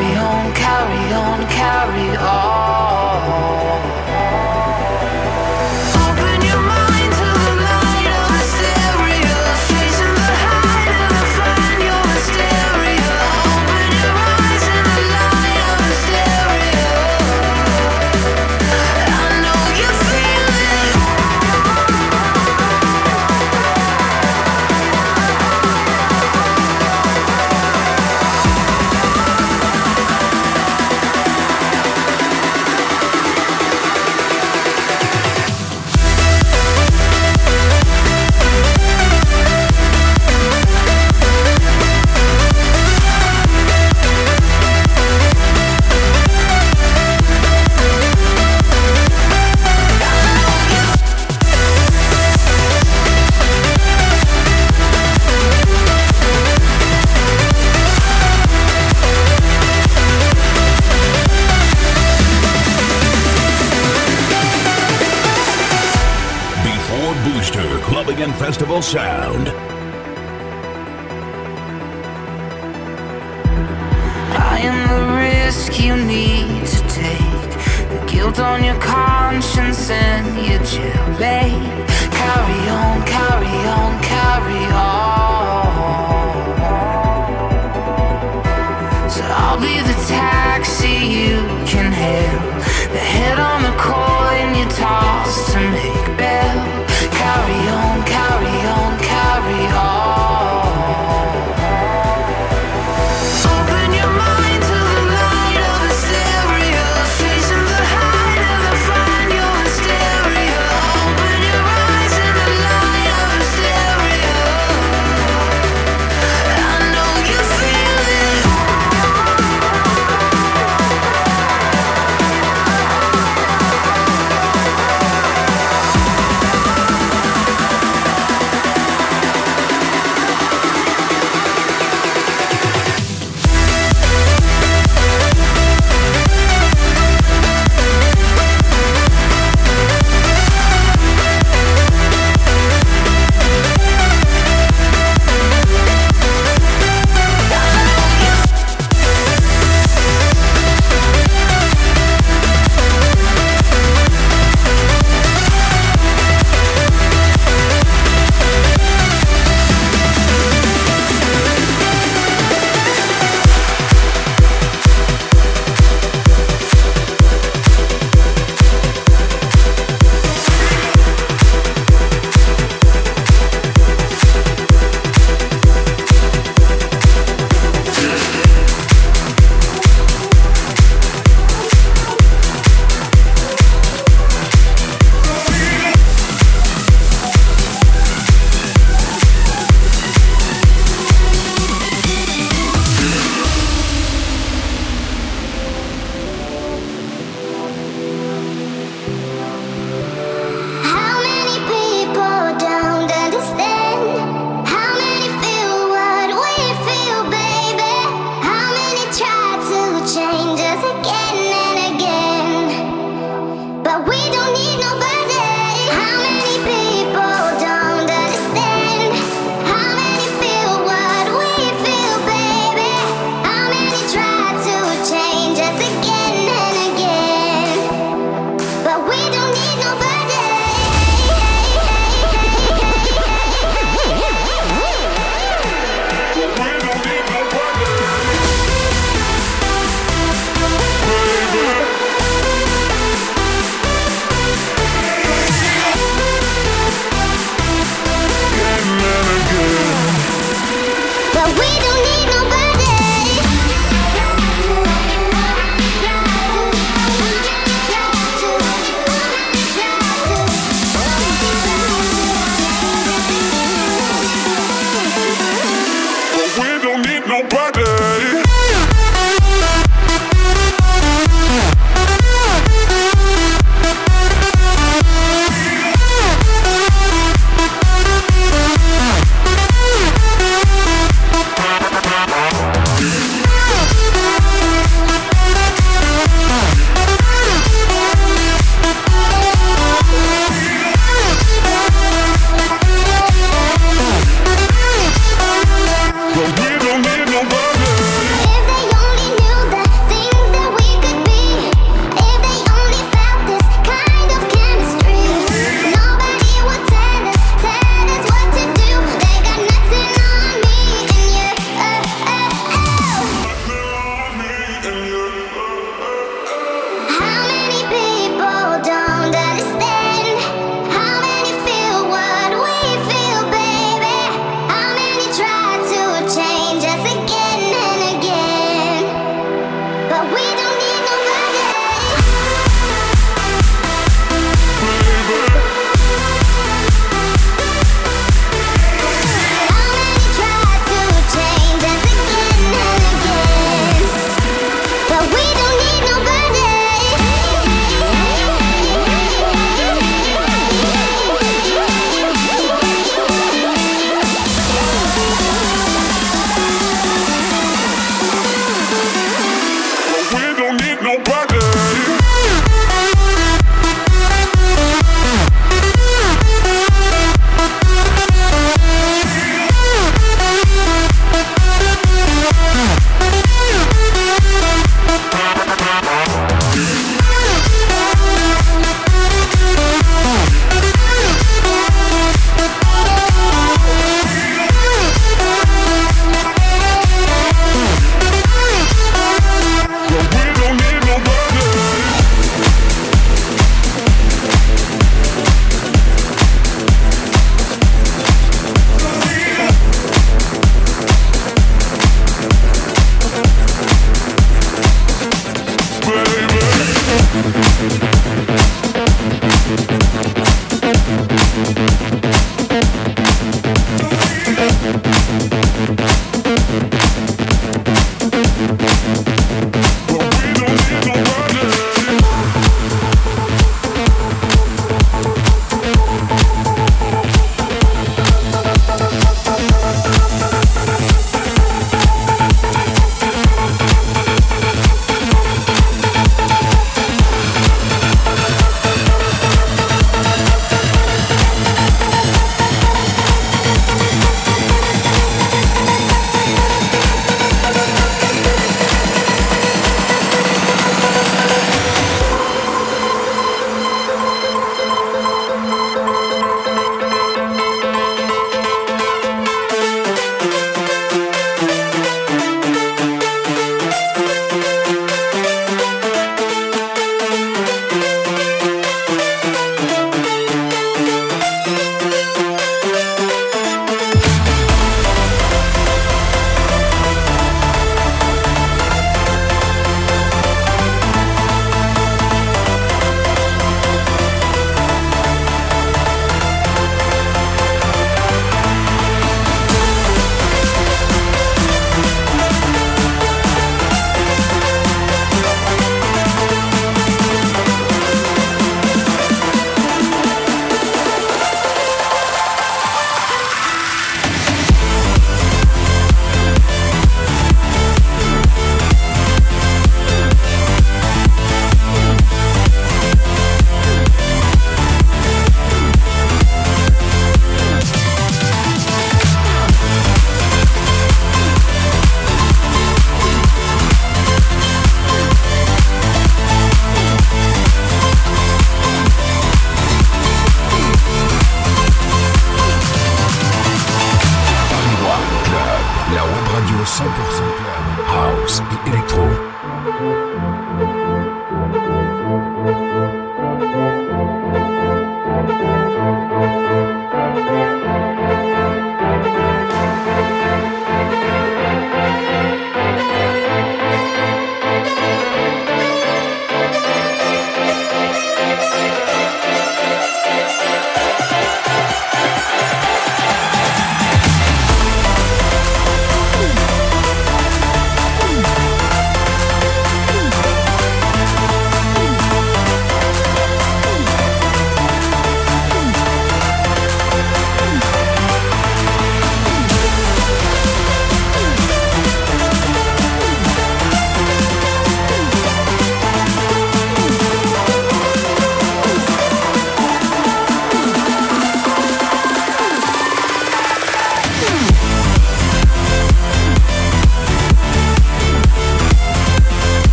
carry on, carry on, carry on.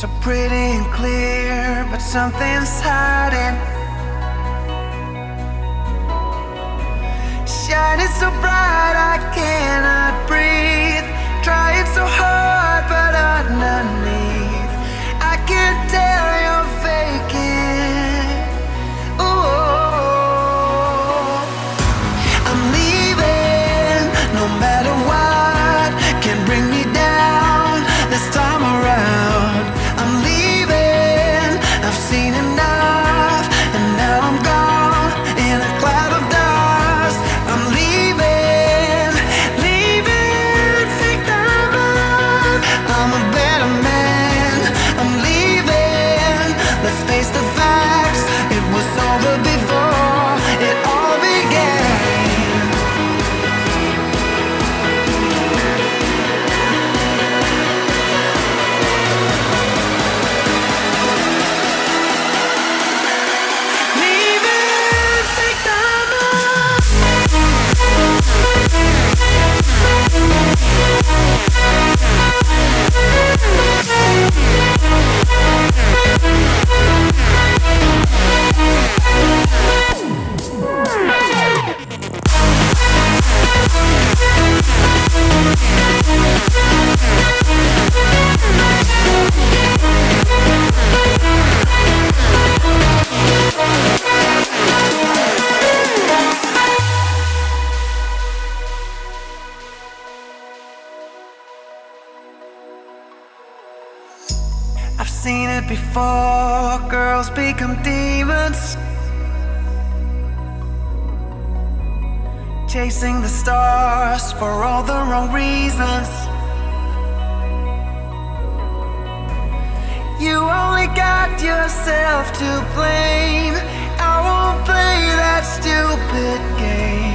So pretty and clear, but something's hiding. Shining so bright, I cannot breathe. Trying so hard, but underneath. before girls become demons. Chasing the stars for all the wrong reasons. You only got yourself to blame. I won't play that stupid game.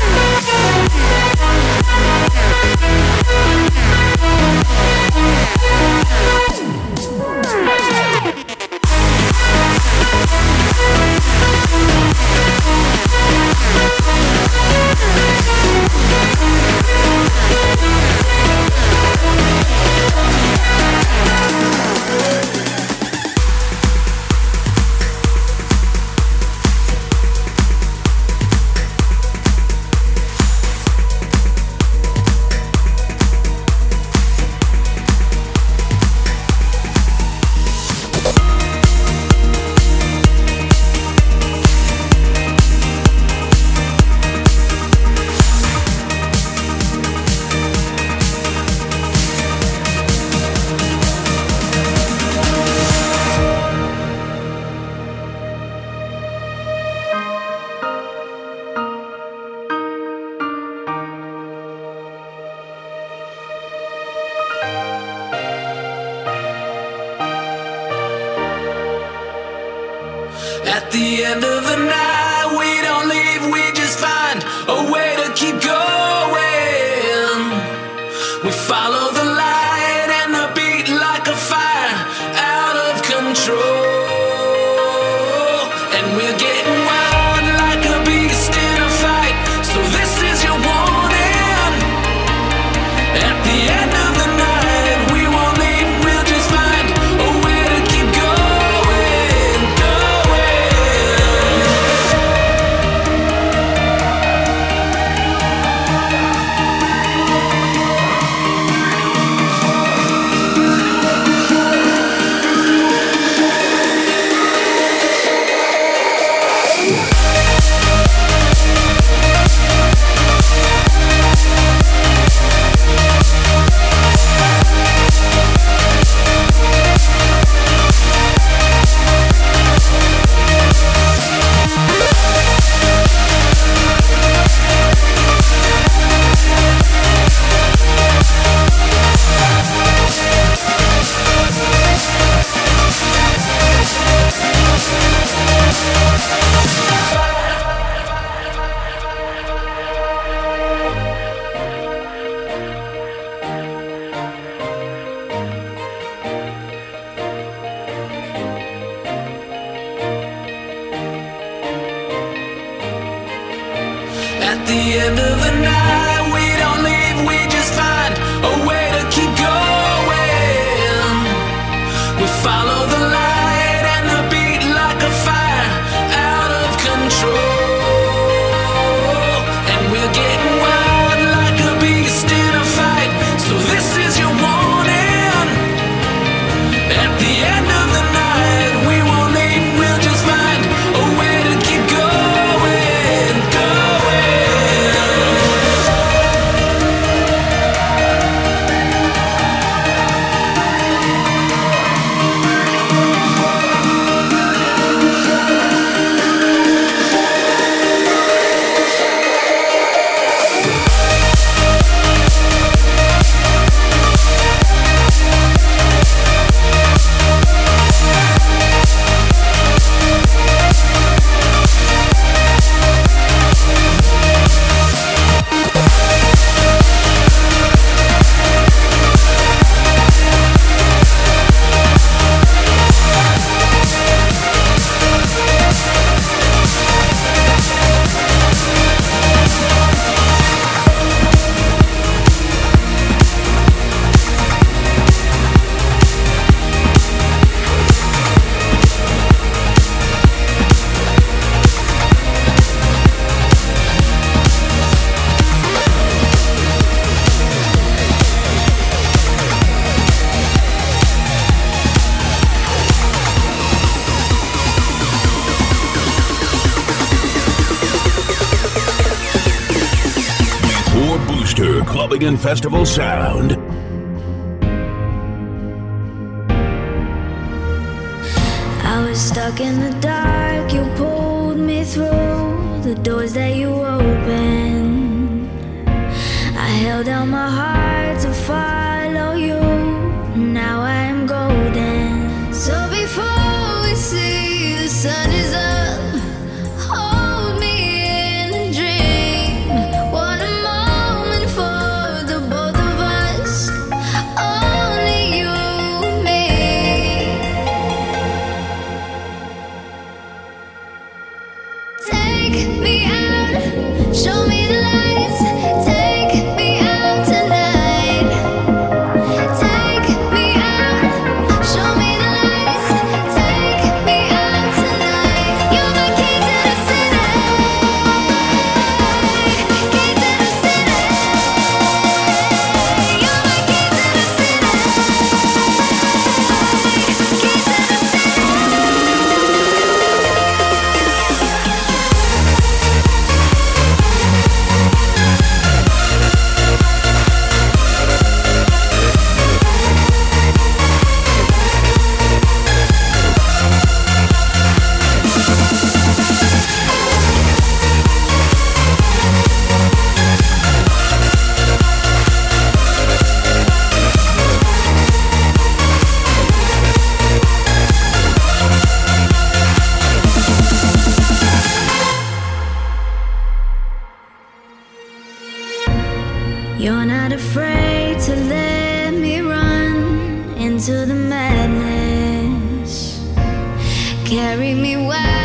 Hey! Festival sound. I was stuck in the dark, you pulled me through the doors that you opened. I held out my heart to follow You're not afraid to let me run into the madness. Carry me while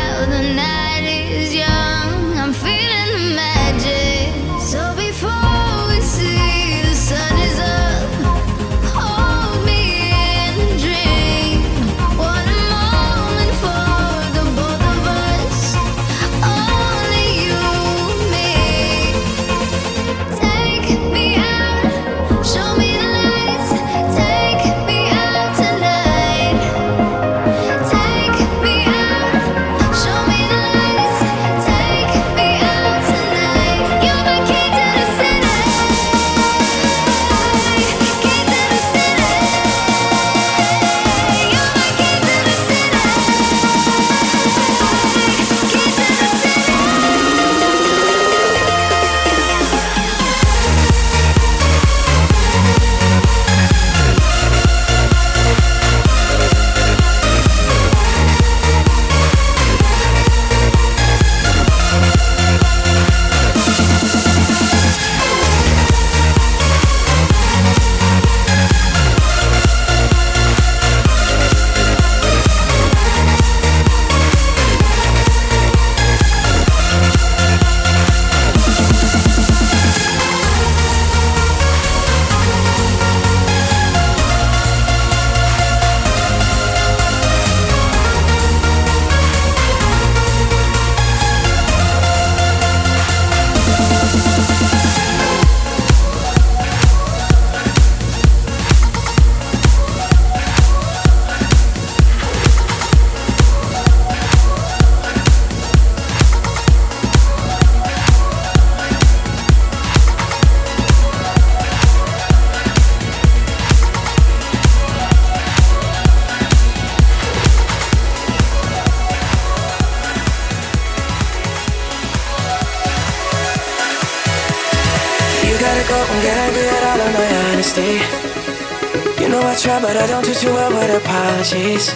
I don't do too well with apologies.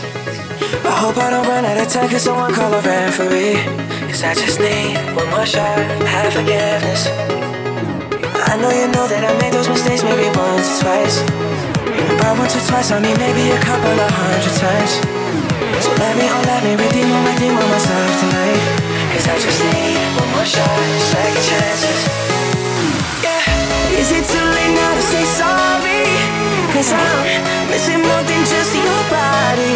I hope I don't run out of time, cause someone call a referee. Cause I just need one more shot, have forgiveness. I know you know that I made those mistakes maybe once or twice. By once or twice, I mean maybe a couple of hundred times. So let me, oh let me redeem my redeem on myself tonight. Cause I just need one more shot, second chances. Yeah, is it too late now to say sorry? Cause I'm missing more than just your body.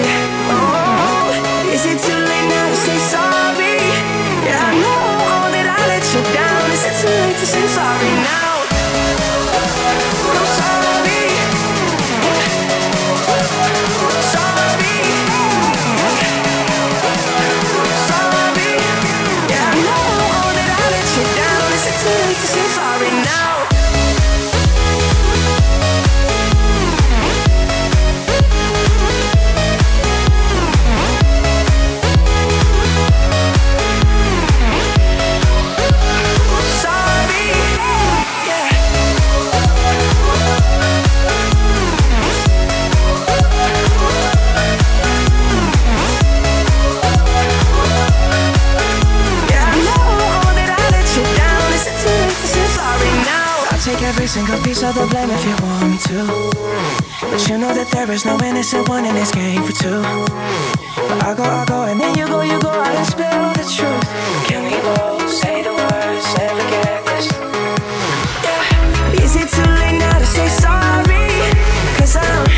Oh, is it too late now to say sorry? Yeah, I know that I let you down. Is it too late to say sorry now? Every single piece of the blame if you want me to. But you know that there is no innocent one in this game for two. But I go, I go, and then you go, you go out and spill the truth. Can we both say the words and forget this? Yeah. Is it too late now to say sorry? Cause I'm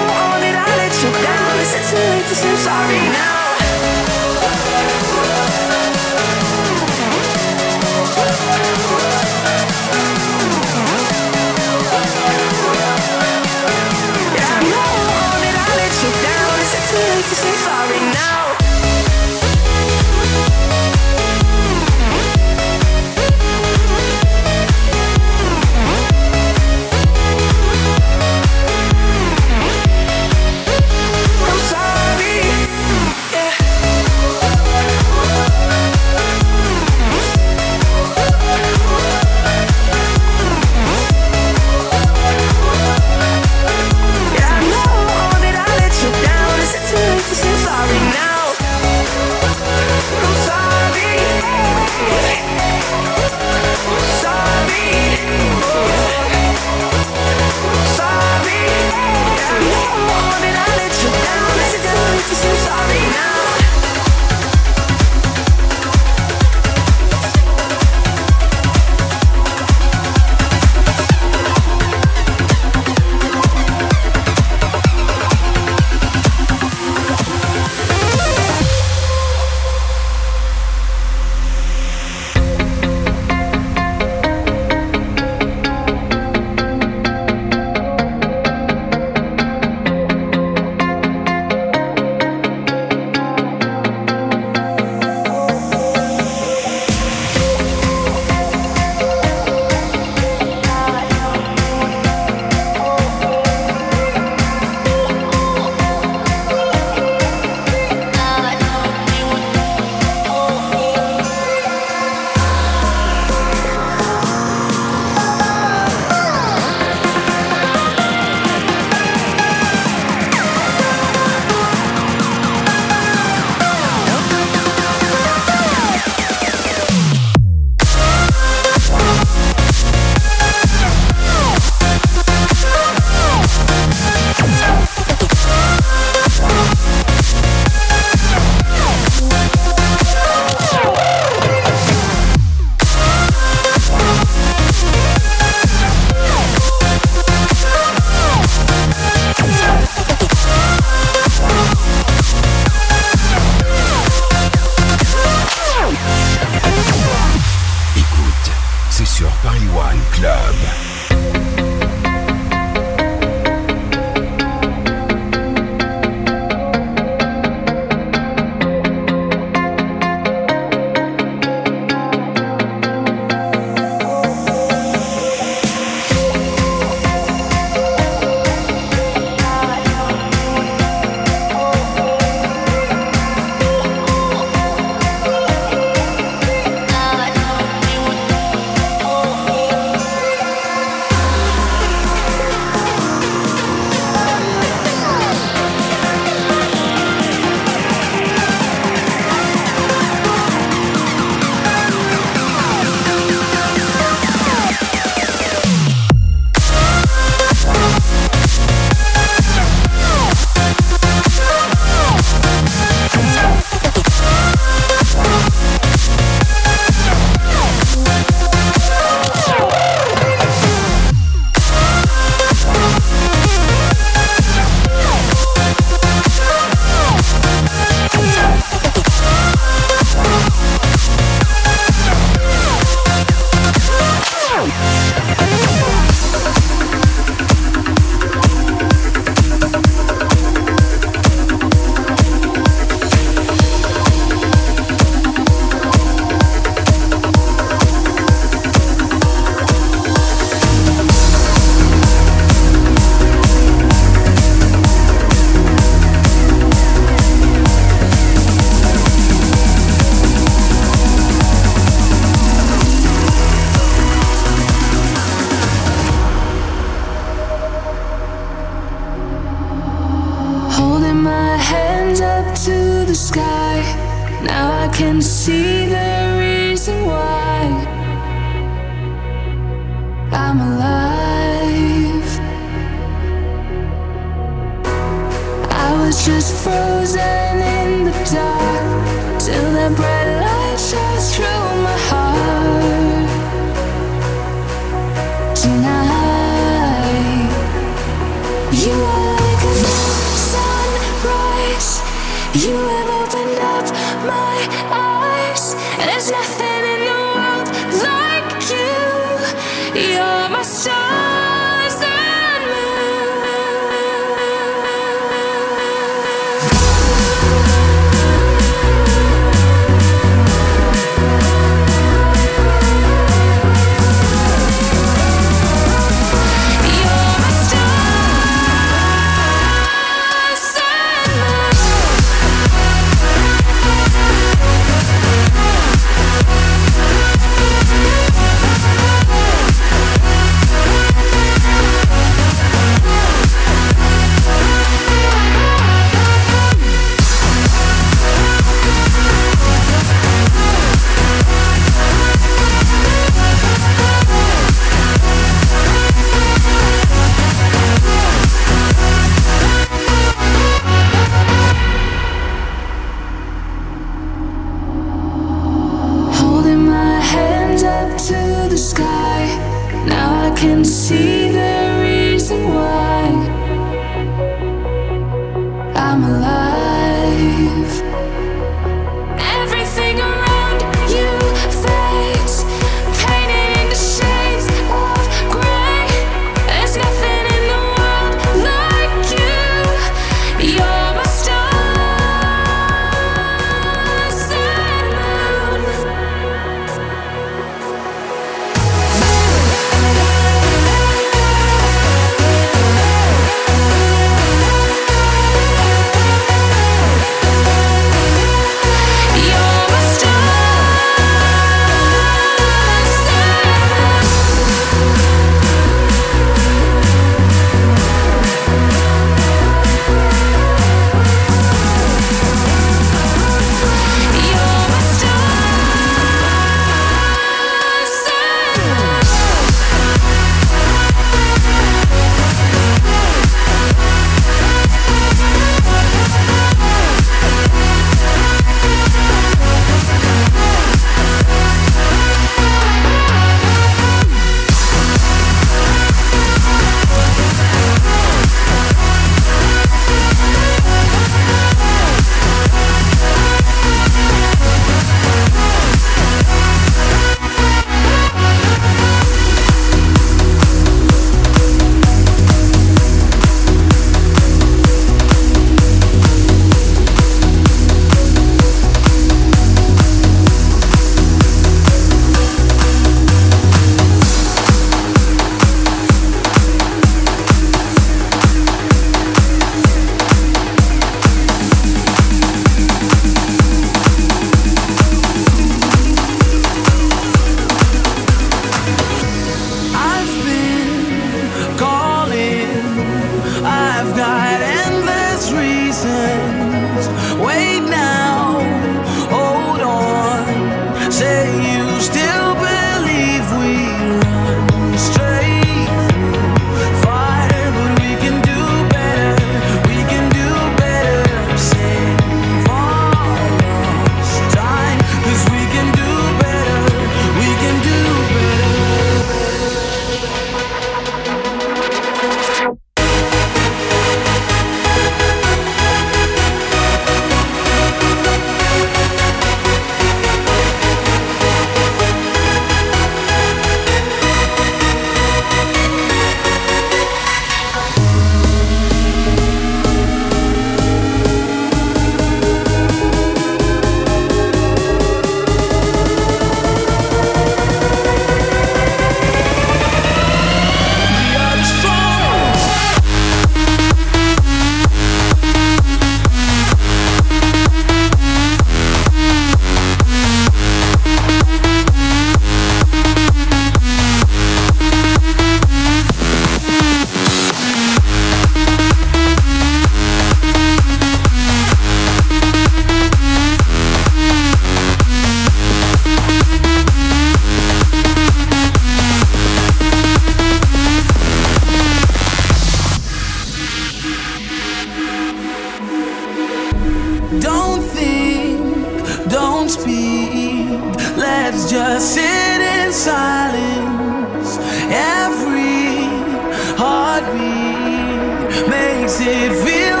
heartbeat makes it feel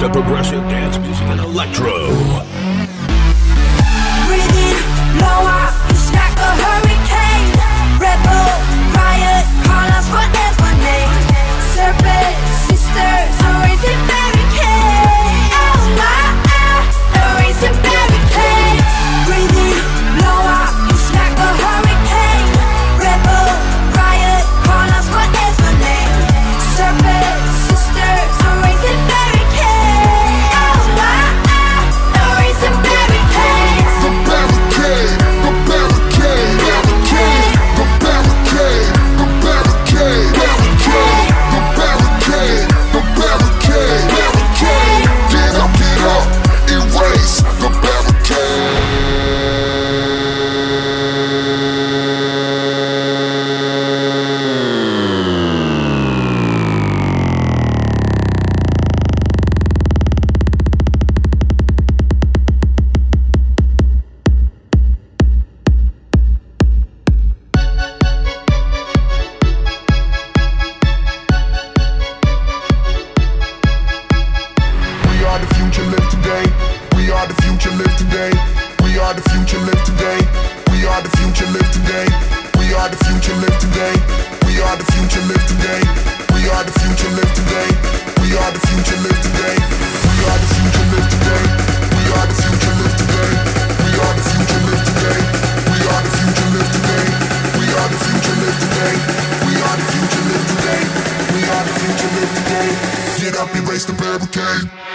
the best the barricade.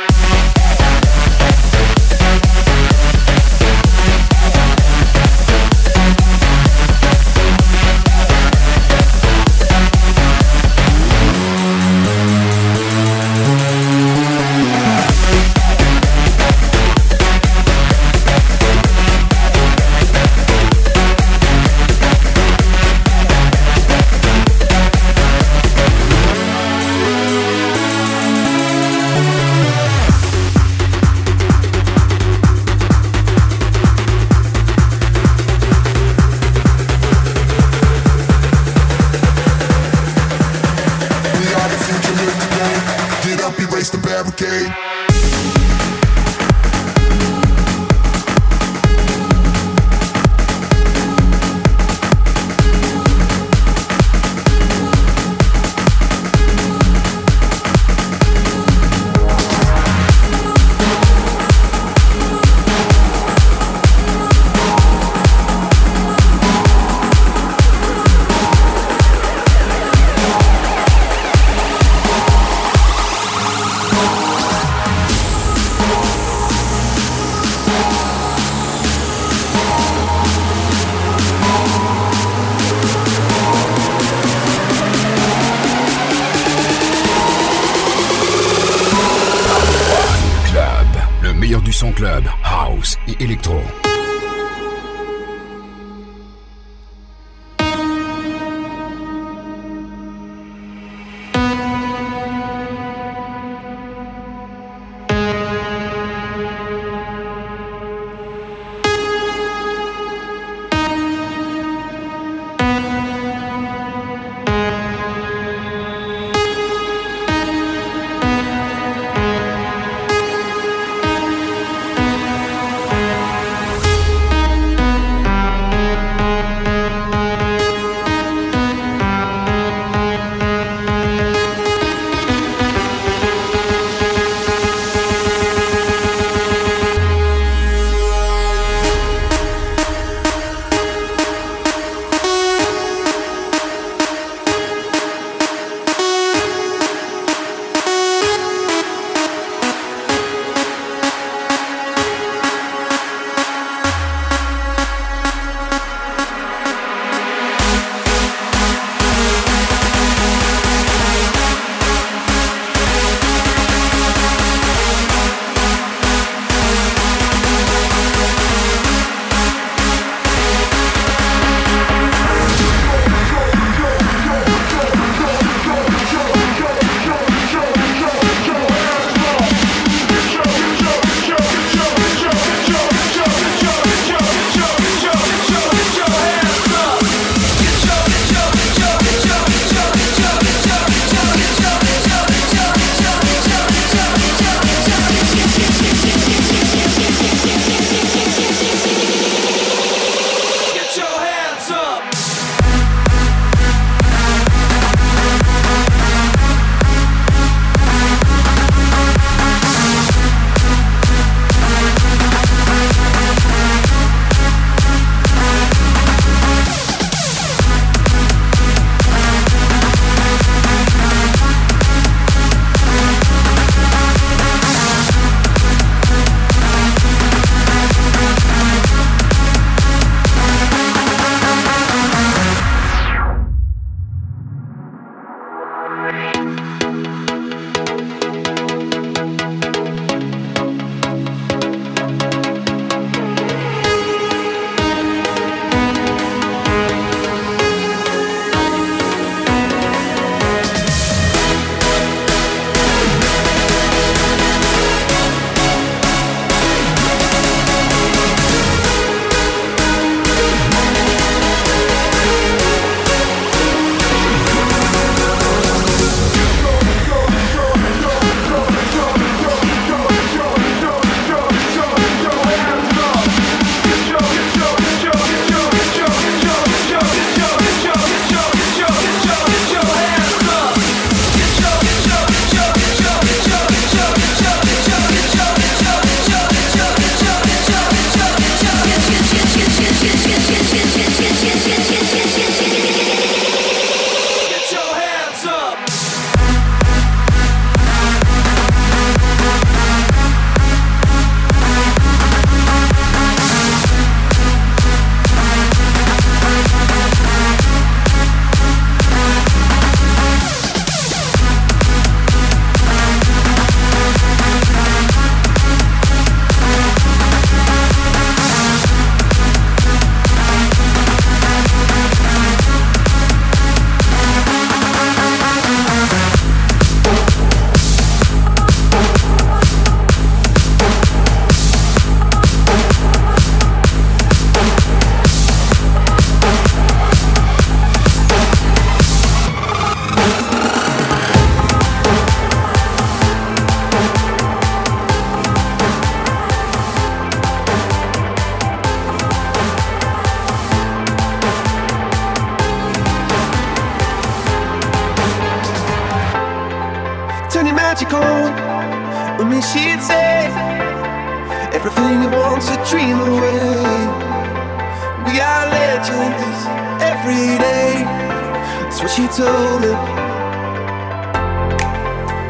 Told me.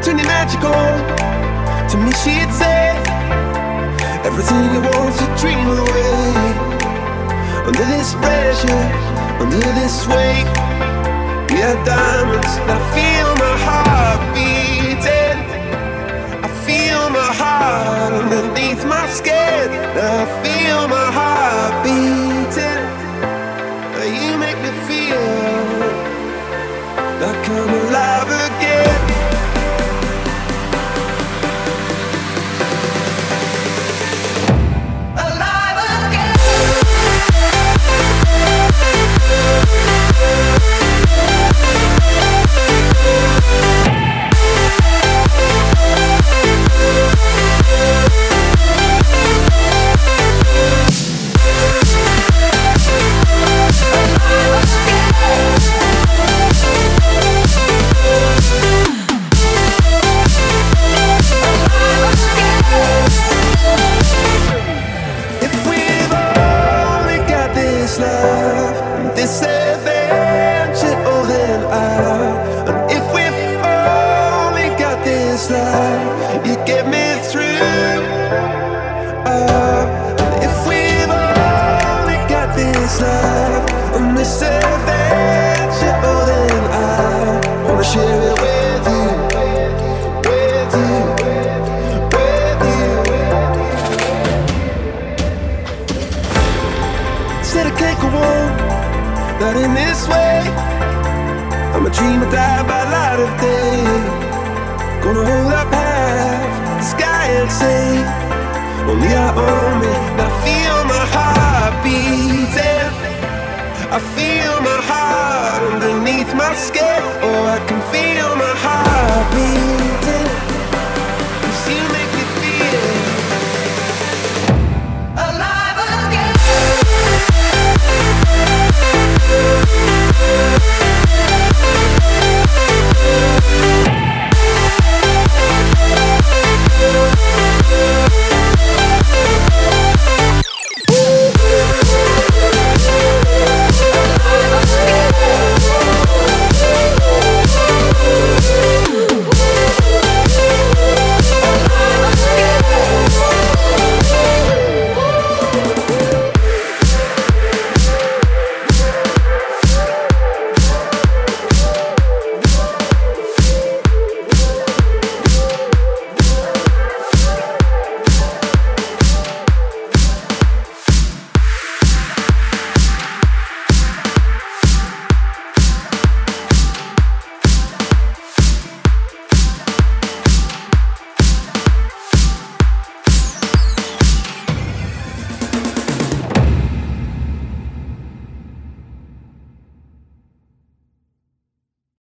Turn your magic on. To me she'd say everything you want to dream away. Under this pressure, under this weight, we are diamonds. I feel my heart beating. I feel my heart underneath my skin. I feel my heart beating. You make me feel If in this way. I'm a by light of day. Gonna hold up half the sky and say, Only I own. I feel my heart beating. I feel my heart underneath my skin. Oh, I can feel my heart beating. Cause you make me feel. We'll